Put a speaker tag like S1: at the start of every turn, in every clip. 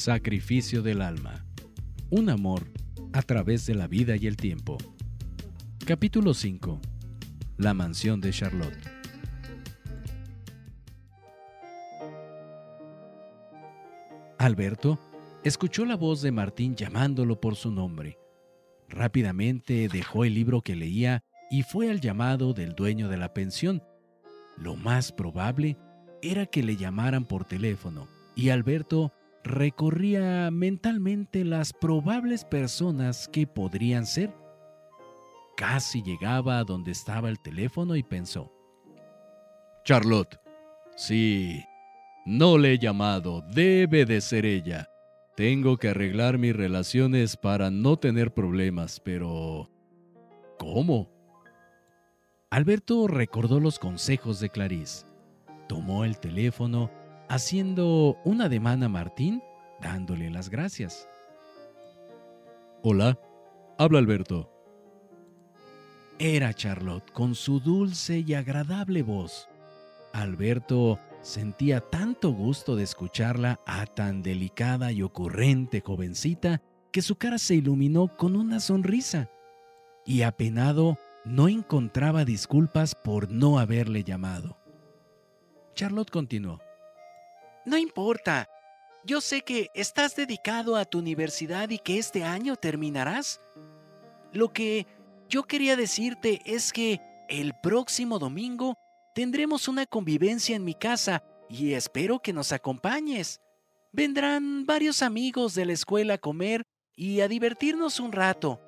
S1: Sacrificio del alma. Un amor a través de la vida y el tiempo. Capítulo 5. La mansión de Charlotte. Alberto escuchó la voz de Martín llamándolo por su nombre. Rápidamente dejó el libro que leía y fue al llamado del dueño de la pensión. Lo más probable era que le llamaran por teléfono y Alberto recorría mentalmente las probables personas que podrían ser. Casi llegaba a donde estaba el teléfono y pensó. Charlotte. Sí. No le he llamado. Debe de ser ella. Tengo que arreglar mis relaciones para no tener problemas, pero... ¿Cómo? Alberto recordó los consejos de Clarice. Tomó el teléfono haciendo una ademán a Martín, dándole las gracias. Hola, habla Alberto. Era Charlotte con su dulce y agradable voz. Alberto sentía tanto gusto de escucharla a tan delicada y ocurrente jovencita que su cara se iluminó con una sonrisa y apenado no encontraba disculpas por no haberle llamado. Charlotte continuó.
S2: No importa. Yo sé que estás dedicado a tu universidad y que este año terminarás. Lo que yo quería decirte es que el próximo domingo tendremos una convivencia en mi casa y espero que nos acompañes. Vendrán varios amigos de la escuela a comer y a divertirnos un rato.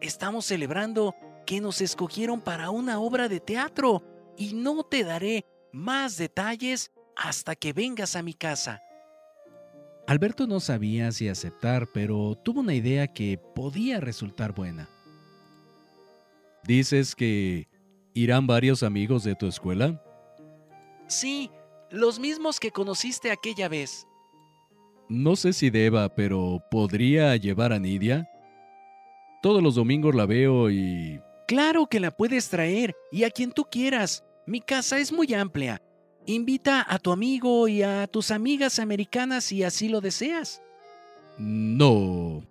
S2: Estamos celebrando que nos escogieron para una obra de teatro y no te daré más detalles hasta que vengas a mi casa.
S1: Alberto no sabía si aceptar, pero tuvo una idea que podía resultar buena. ¿Dices que irán varios amigos de tu escuela?
S2: Sí, los mismos que conociste aquella vez.
S1: No sé si deba, pero ¿podría llevar a Nidia? Todos los domingos la veo y...
S2: Claro que la puedes traer y a quien tú quieras. Mi casa es muy amplia Invita a tu amigo y a tus amigas americanas si así lo deseas.
S1: No,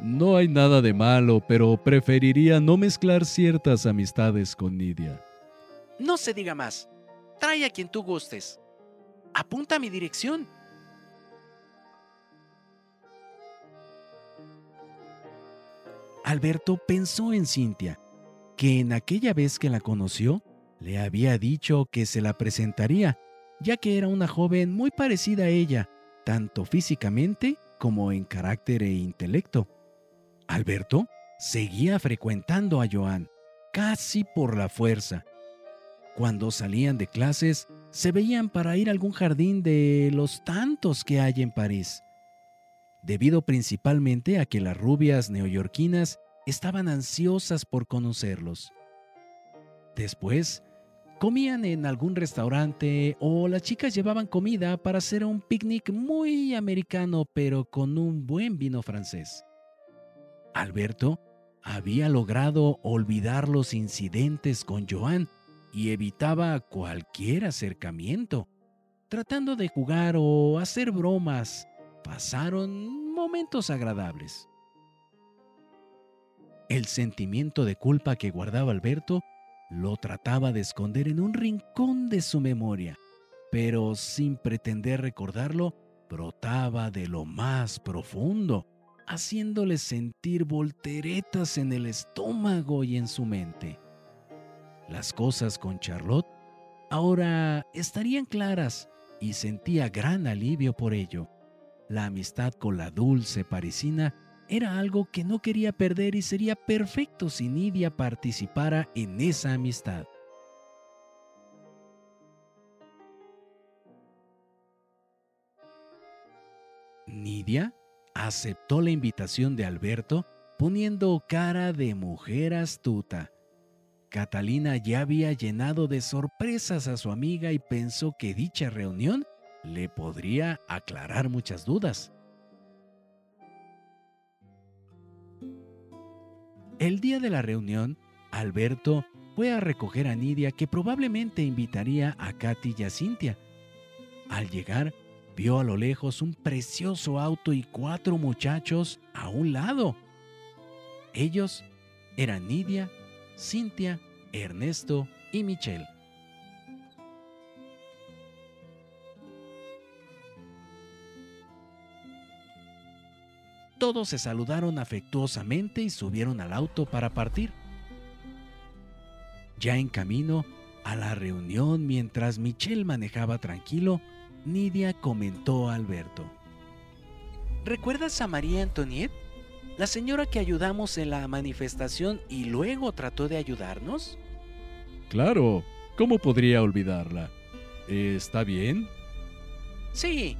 S1: no hay nada de malo, pero preferiría no mezclar ciertas amistades con Nidia.
S2: No se diga más. Trae a quien tú gustes. Apunta a mi dirección.
S1: Alberto pensó en Cintia, que en aquella vez que la conoció, le había dicho que se la presentaría, ya que era una joven muy parecida a ella, tanto físicamente como en carácter e intelecto. Alberto seguía frecuentando a Joan, casi por la fuerza. Cuando salían de clases, se veían para ir a algún jardín de los tantos que hay en París, debido principalmente a que las rubias neoyorquinas estaban ansiosas por conocerlos. Después, comían en algún restaurante o las chicas llevaban comida para hacer un picnic muy americano pero con un buen vino francés. Alberto había logrado olvidar los incidentes con Joan y evitaba cualquier acercamiento. Tratando de jugar o hacer bromas, pasaron momentos agradables. El sentimiento de culpa que guardaba Alberto lo trataba de esconder en un rincón de su memoria, pero sin pretender recordarlo, brotaba de lo más profundo, haciéndole sentir volteretas en el estómago y en su mente. Las cosas con Charlotte ahora estarían claras y sentía gran alivio por ello. La amistad con la dulce parisina era algo que no quería perder y sería perfecto si Nidia participara en esa amistad. Nidia aceptó la invitación de Alberto poniendo cara de mujer astuta. Catalina ya había llenado de sorpresas a su amiga y pensó que dicha reunión le podría aclarar muchas dudas. El día de la reunión, Alberto fue a recoger a Nidia que probablemente invitaría a Katy y a Cintia. Al llegar, vio a lo lejos un precioso auto y cuatro muchachos a un lado. Ellos eran Nidia, Cintia, Ernesto y Michelle. Todos se saludaron afectuosamente y subieron al auto para partir. Ya en camino a la reunión, mientras Michelle manejaba tranquilo, Nidia comentó a Alberto.
S2: ¿Recuerdas a María Antoniette? La señora que ayudamos en la manifestación y luego trató de ayudarnos.
S1: Claro, ¿cómo podría olvidarla? ¿Está bien?
S2: Sí,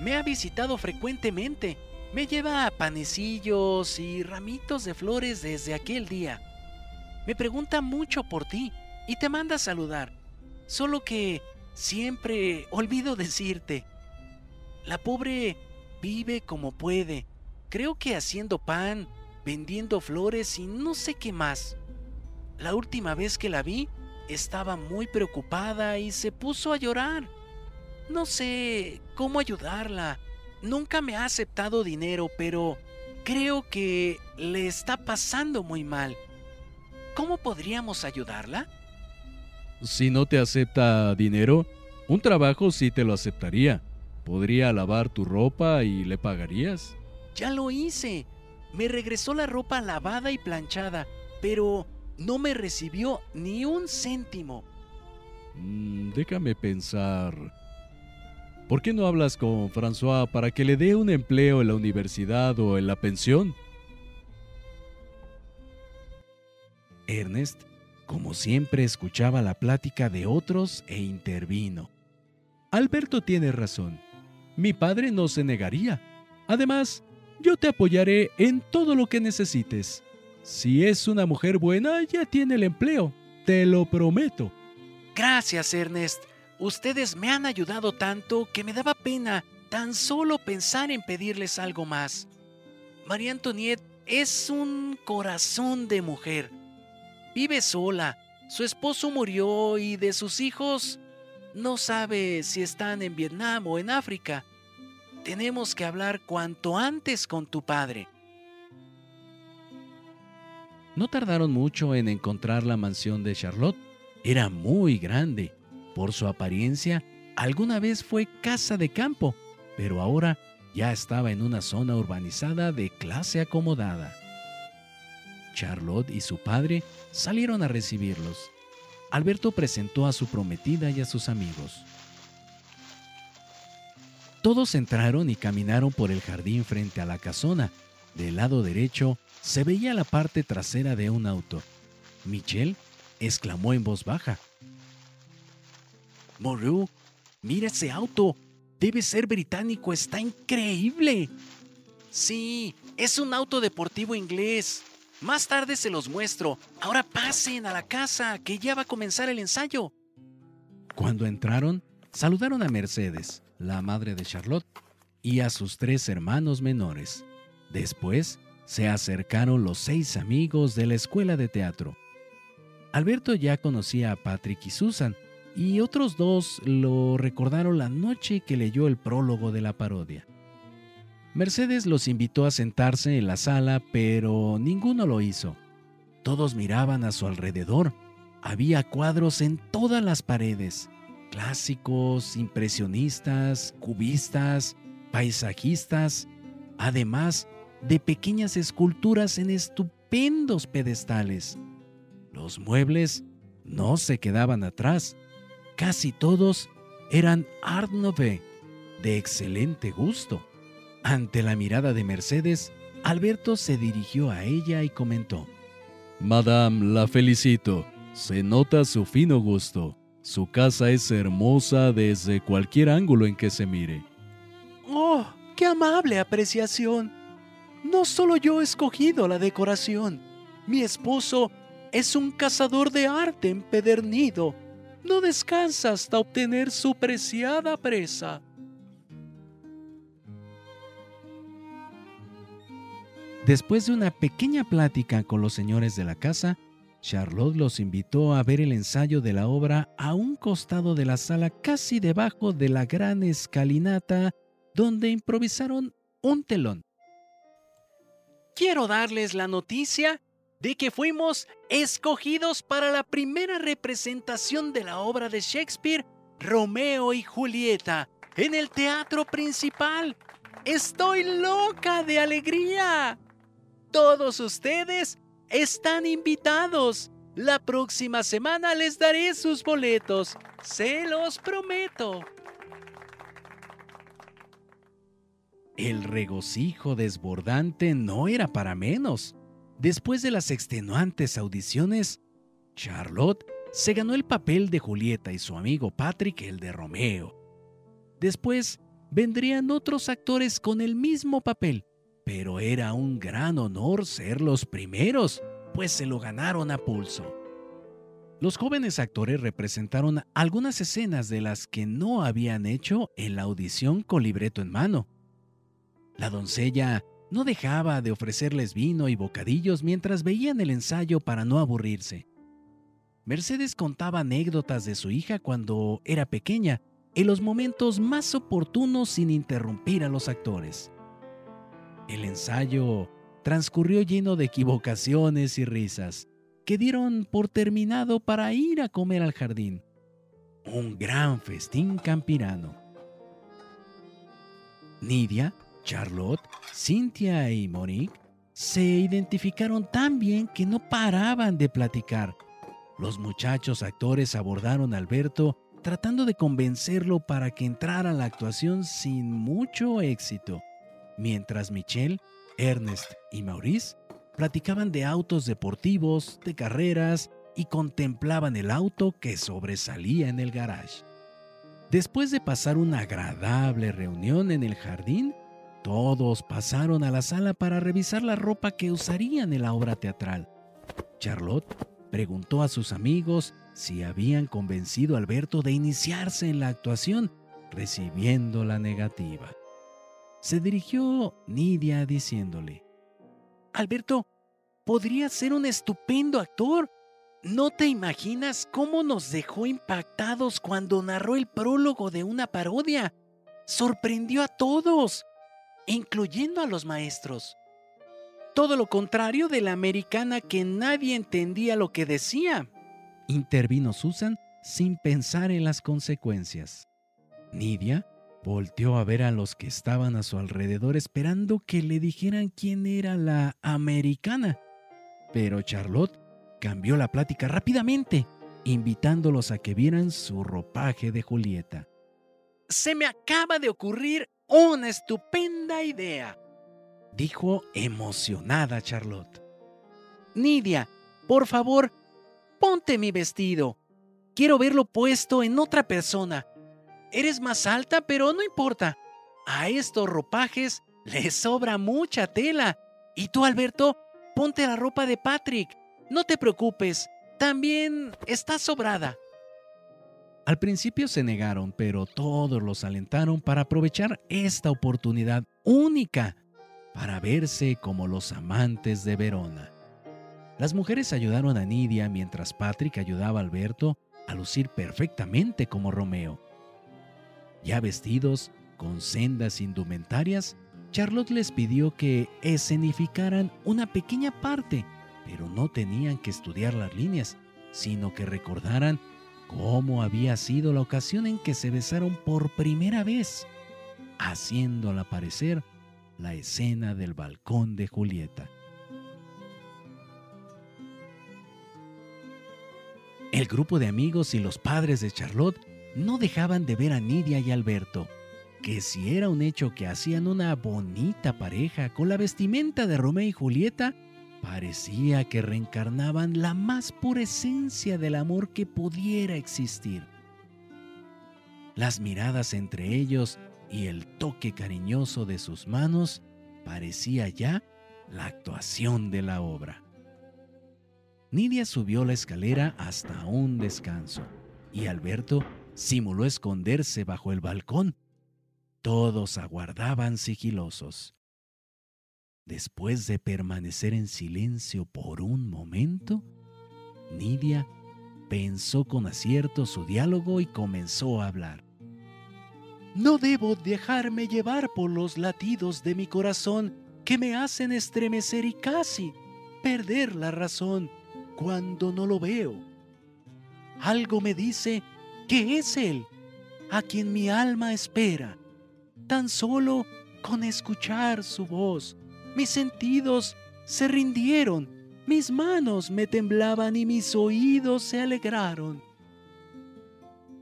S2: me ha visitado frecuentemente me lleva panecillos y ramitos de flores desde aquel día. Me pregunta mucho por ti y te manda a saludar. Solo que siempre olvido decirte. La pobre vive como puede. Creo que haciendo pan, vendiendo flores y no sé qué más. La última vez que la vi, estaba muy preocupada y se puso a llorar. No sé cómo ayudarla nunca me ha aceptado dinero, pero creo que le está pasando muy mal. ¿Cómo podríamos ayudarla?
S1: Si no te acepta dinero, un trabajo sí te lo aceptaría. Podría lavar tu ropa y le pagarías.
S2: Ya lo hice. Me regresó la ropa lavada y planchada, pero no me recibió ni un céntimo.
S1: Mm, déjame pensar. ¿Por qué no hablas con François para que le dé un empleo en la universidad o en la pensión? Ernest, como siempre, escuchaba la plática de otros e intervino. Alberto tiene razón. Mi padre no se negaría. Además, yo te apoyaré en todo lo que necesites. Si es una mujer buena, ya tiene el empleo. Te lo prometo.
S2: Gracias, Ernest. Ustedes me han ayudado tanto que me daba pena tan solo pensar en pedirles algo más. María Antoniette es un corazón de mujer. Vive sola, su esposo murió y de sus hijos no sabe si están en Vietnam o en África. Tenemos que hablar cuanto antes con tu padre.
S1: No tardaron mucho en encontrar la mansión de Charlotte. Era muy grande por su apariencia, alguna vez fue casa de campo, pero ahora ya estaba en una zona urbanizada de clase acomodada. Charlotte y su padre salieron a recibirlos. Alberto presentó a su prometida y a sus amigos. Todos entraron y caminaron por el jardín frente a la casona. Del lado derecho se veía la parte trasera de un auto. Michelle exclamó en voz baja.
S2: Moreau, mira ese auto. Debe ser británico, está increíble. Sí, es un auto deportivo inglés. Más tarde se los muestro. Ahora pasen a la casa, que ya va a comenzar el ensayo.
S1: Cuando entraron, saludaron a Mercedes, la madre de Charlotte, y a sus tres hermanos menores. Después, se acercaron los seis amigos de la escuela de teatro. Alberto ya conocía a Patrick y Susan, y otros dos lo recordaron la noche que leyó el prólogo de la parodia. Mercedes los invitó a sentarse en la sala, pero ninguno lo hizo. Todos miraban a su alrededor. Había cuadros en todas las paredes, clásicos, impresionistas, cubistas, paisajistas, además de pequeñas esculturas en estupendos pedestales. Los muebles no se quedaban atrás casi todos eran Art Nouveau, de excelente gusto. Ante la mirada de Mercedes, Alberto se dirigió a ella y comentó, Madame, la felicito. Se nota su fino gusto. Su casa es hermosa desde cualquier ángulo en que se mire.
S2: ¡Oh, qué amable apreciación! No solo yo he escogido la decoración. Mi esposo es un cazador de arte empedernido no descansa hasta obtener su preciada presa.
S1: Después de una pequeña plática con los señores de la casa, Charlotte los invitó a ver el ensayo de la obra a un costado de la sala casi debajo de la gran escalinata donde improvisaron un telón.
S2: Quiero darles la noticia de que fuimos escogidos para la primera representación de la obra de Shakespeare, Romeo y Julieta, en el teatro principal. Estoy loca de alegría. Todos ustedes están invitados. La próxima semana les daré sus boletos. Se los prometo.
S1: El regocijo desbordante no era para menos. Después de las extenuantes audiciones, Charlotte se ganó el papel de Julieta y su amigo Patrick el de Romeo. Después vendrían otros actores con el mismo papel, pero era un gran honor ser los primeros, pues se lo ganaron a pulso. Los jóvenes actores representaron algunas escenas de las que no habían hecho en la audición con libreto en mano. La doncella no dejaba de ofrecerles vino y bocadillos mientras veían el ensayo para no aburrirse. Mercedes contaba anécdotas de su hija cuando era pequeña, en los momentos más oportunos sin interrumpir a los actores. El ensayo transcurrió lleno de equivocaciones y risas, que dieron por terminado para ir a comer al jardín. Un gran festín campirano. Nidia, Charlotte, Cynthia y Monique se identificaron tan bien que no paraban de platicar. Los muchachos actores abordaron a Alberto tratando de convencerlo para que entrara a la actuación sin mucho éxito mientras Michelle, Ernest y Maurice platicaban de autos deportivos, de carreras y contemplaban el auto que sobresalía en el garage. Después de pasar una agradable reunión en el jardín, todos pasaron a la sala para revisar la ropa que usarían en la obra teatral. Charlotte preguntó a sus amigos si habían convencido a Alberto de iniciarse en la actuación, recibiendo la negativa se dirigió Nidia diciéndole,
S2: Alberto, podría ser un estupendo actor. ¿No te imaginas cómo nos dejó impactados cuando narró el prólogo de una parodia? Sorprendió a todos, incluyendo a los maestros. Todo lo contrario de la americana que nadie entendía lo que decía.
S1: Intervino Susan sin pensar en las consecuencias. Nidia Volteó a ver a los que estaban a su alrededor esperando que le dijeran quién era la americana. Pero Charlotte cambió la plática rápidamente, invitándolos a que vieran su ropaje de Julieta.
S2: Se me acaba de ocurrir una estupenda idea, dijo emocionada Charlotte. Nidia, por favor, ponte mi vestido. Quiero verlo puesto en otra persona. Eres más alta, pero no importa. A estos ropajes le sobra mucha tela. Y tú, Alberto, ponte la ropa de Patrick. No te preocupes, también está sobrada.
S1: Al principio se negaron, pero todos los alentaron para aprovechar esta oportunidad única para verse como los amantes de Verona. Las mujeres ayudaron a Nidia mientras Patrick ayudaba a Alberto a lucir perfectamente como Romeo. Ya vestidos, con sendas indumentarias, Charlotte les pidió que escenificaran una pequeña parte, pero no tenían que estudiar las líneas, sino que recordaran cómo había sido la ocasión en que se besaron por primera vez, haciéndola parecer la escena del balcón de Julieta. El grupo de amigos y los padres de Charlotte no dejaban de ver a Nidia y Alberto, que si era un hecho que hacían una bonita pareja con la vestimenta de Romeo y Julieta, parecía que reencarnaban la más pura esencia del amor que pudiera existir. Las miradas entre ellos y el toque cariñoso de sus manos parecía ya la actuación de la obra. Nidia subió la escalera hasta un descanso y Alberto simuló esconderse bajo el balcón. Todos aguardaban sigilosos. Después de permanecer en silencio por un momento, Nidia pensó con acierto su diálogo y comenzó a hablar.
S2: No debo dejarme llevar por los latidos de mi corazón que me hacen estremecer y casi perder la razón cuando no lo veo. Algo me dice que es Él a quien mi alma espera. Tan solo con escuchar su voz, mis sentidos se rindieron, mis manos me temblaban y mis oídos se alegraron.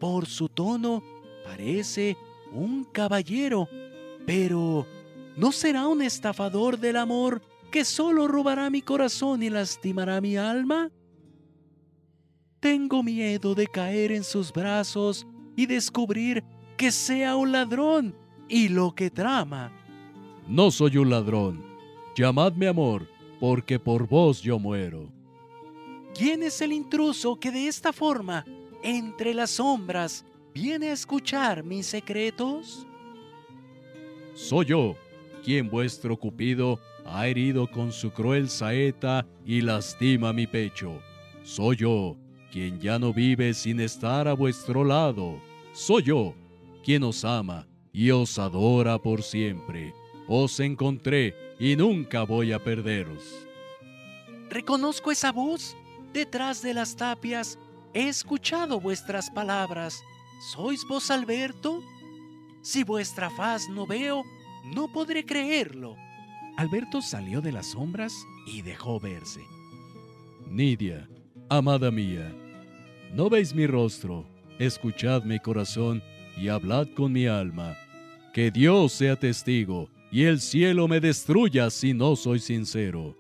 S2: Por su tono parece un caballero, pero ¿no será un estafador del amor que solo robará mi corazón y lastimará mi alma? Tengo miedo de caer en sus brazos y descubrir que sea un ladrón y lo que trama.
S3: No soy un ladrón. Llamadme amor, porque por vos yo muero.
S2: ¿Quién es el intruso que de esta forma, entre las sombras, viene a escuchar mis secretos?
S3: Soy yo, quien vuestro Cupido ha herido con su cruel saeta y lastima mi pecho. Soy yo, quien ya no vive sin estar a vuestro lado. Soy yo, quien os ama y os adora por siempre. Os encontré y nunca voy a perderos.
S2: Reconozco esa voz. Detrás de las tapias he escuchado vuestras palabras. ¿Sois vos Alberto? Si vuestra faz no veo, no podré creerlo.
S1: Alberto salió de las sombras y dejó verse.
S3: Nidia, amada mía, ¿no veis mi rostro? Escuchad mi corazón y hablad con mi alma. Que Dios sea testigo y el cielo me destruya si no soy sincero.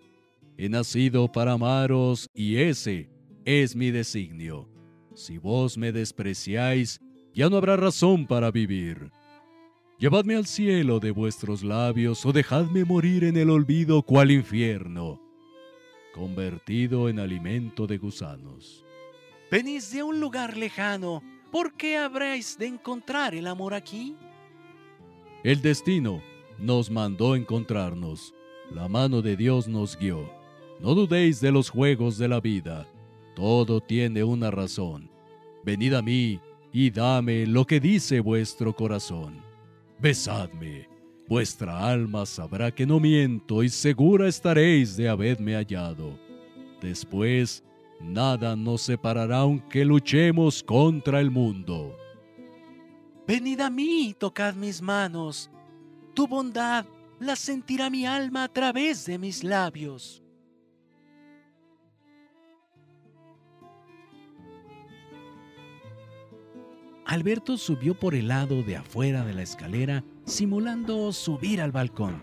S3: He nacido para amaros y ese es mi designio. Si vos me despreciáis, ya no habrá razón para vivir. Llevadme al cielo de vuestros labios o dejadme morir en el olvido cual infierno, convertido en alimento de gusanos.
S2: Venís de un lugar lejano, ¿por qué habréis de encontrar el amor aquí?
S3: El destino nos mandó encontrarnos, la mano de Dios nos guió. No dudéis de los juegos de la vida, todo tiene una razón. Venid a mí y dame lo que dice vuestro corazón. Besadme, vuestra alma sabrá que no miento y segura estaréis de haberme hallado. Después, nada nos separará aunque luchemos contra el mundo.
S2: Venid a mí tocad mis manos. Tu bondad la sentirá mi alma a través de mis labios.
S1: Alberto subió por el lado de afuera de la escalera, simulando subir al balcón.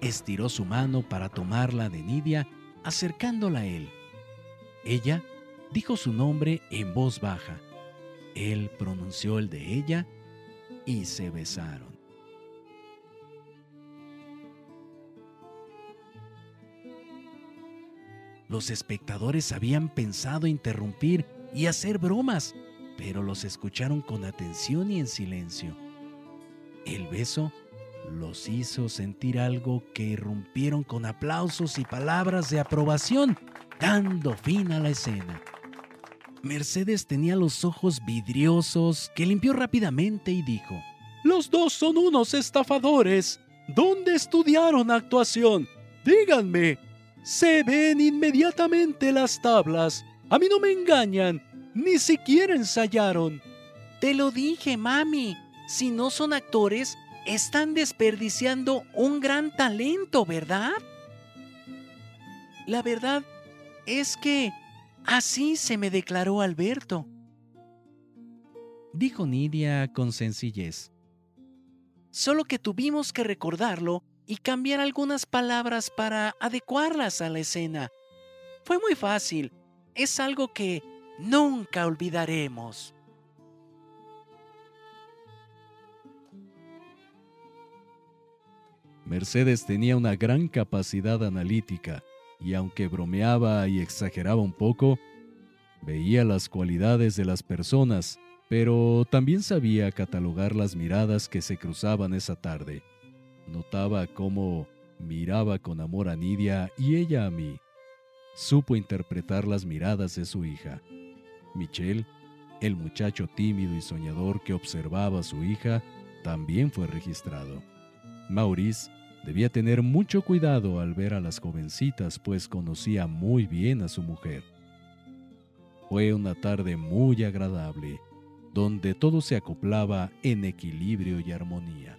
S1: Estiró su mano para tomarla de Nidia, acercándola a él. Ella dijo su nombre en voz baja. Él pronunció el de ella y se besaron. Los espectadores habían pensado interrumpir y hacer bromas, pero los escucharon con atención y en silencio. El beso los hizo sentir algo que irrumpieron con aplausos y palabras de aprobación, dando fin a la escena. Mercedes tenía los ojos vidriosos que limpió rápidamente y dijo,
S2: Los dos son unos estafadores. ¿Dónde estudiaron actuación? Díganme. Se ven inmediatamente las tablas. A mí no me engañan. Ni siquiera ensayaron. Te lo dije, mami. Si no son actores, están desperdiciando un gran talento, ¿verdad? La verdad es que así se me declaró Alberto.
S1: Dijo Nidia con sencillez.
S2: Solo que tuvimos que recordarlo y cambiar algunas palabras para adecuarlas a la escena. Fue muy fácil. Es algo que nunca olvidaremos.
S3: Mercedes tenía una gran capacidad analítica y aunque bromeaba y exageraba un poco, veía las cualidades de las personas, pero también sabía catalogar las miradas que se cruzaban esa tarde. Notaba cómo miraba con amor a Nidia y ella a mí. supo interpretar las miradas de su hija. Michel, el muchacho tímido y soñador que observaba a su hija, también fue registrado. Maurice debía tener mucho cuidado al ver a las jovencitas, pues conocía muy bien a su mujer. Fue una tarde muy agradable, donde todo se acoplaba en equilibrio y armonía.